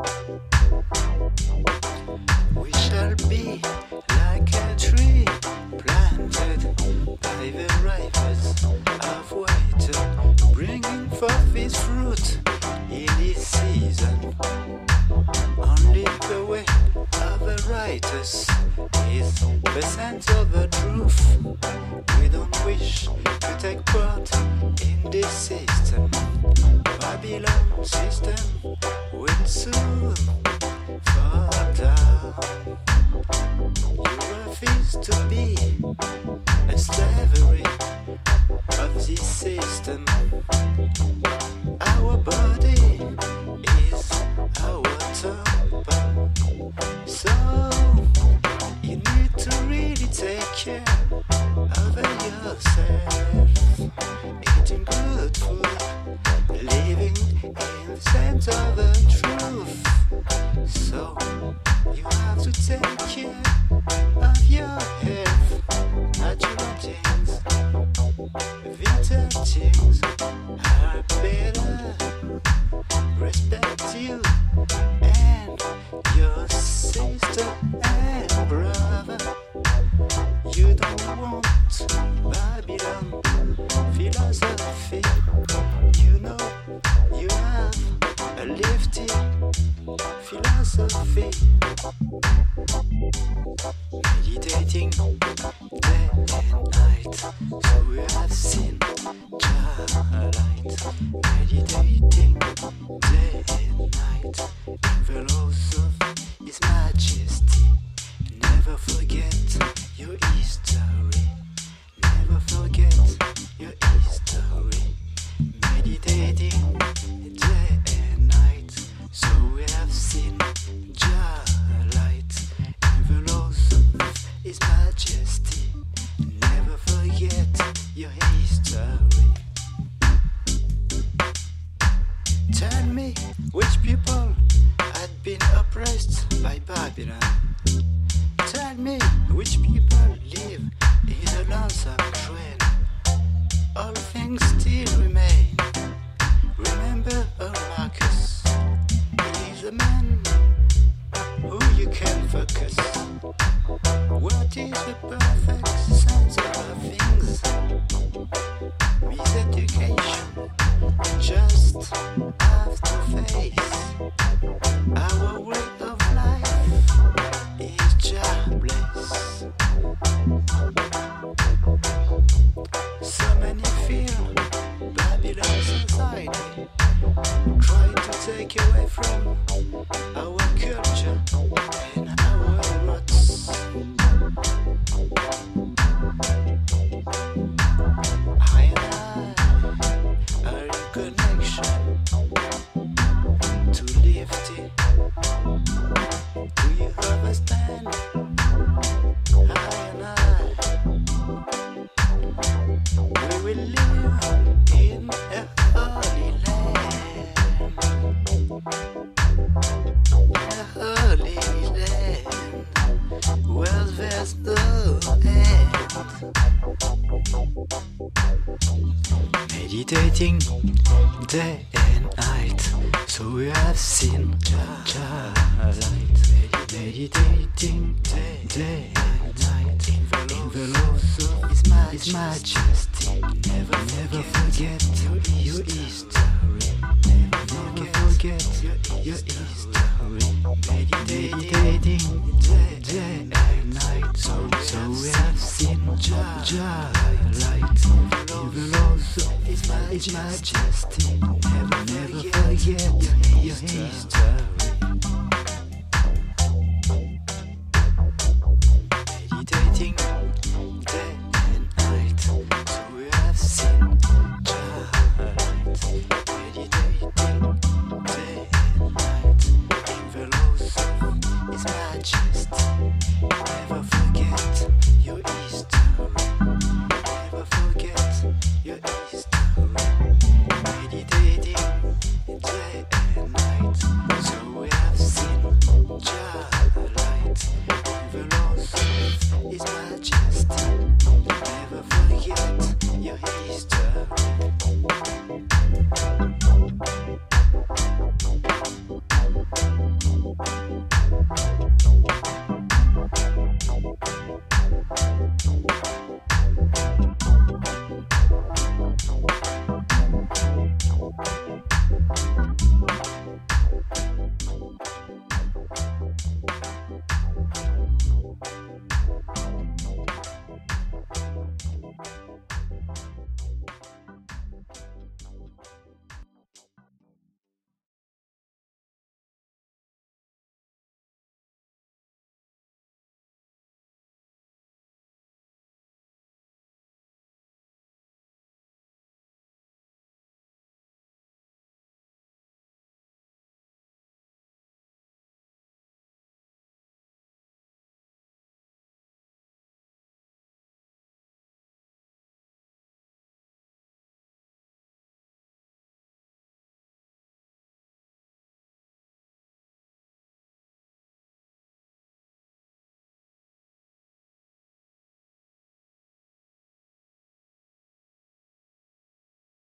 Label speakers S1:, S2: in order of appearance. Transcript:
S1: We shall be like a tree planted by the rivers of water, bringing forth its fruit in its season. Only the way of the righteous is the of the truth. We don't wish to take part in this system. Babylon system. Will soon Meditating day and night, so we have seen Majesty. Never forget your history. Tell me which people had been oppressed by Babylon. Tell me which people live in lands of Israel. All things still remain. Remember oh Marcus, have to face Meditating day and night, so we have seen light. Meditating day, day and night in the laws of His, His Majesty. Never, never forget your history. Never forget your history. Meditating day, day and night, so, so we have seen light Majesty. Never, never forget your history. is mine.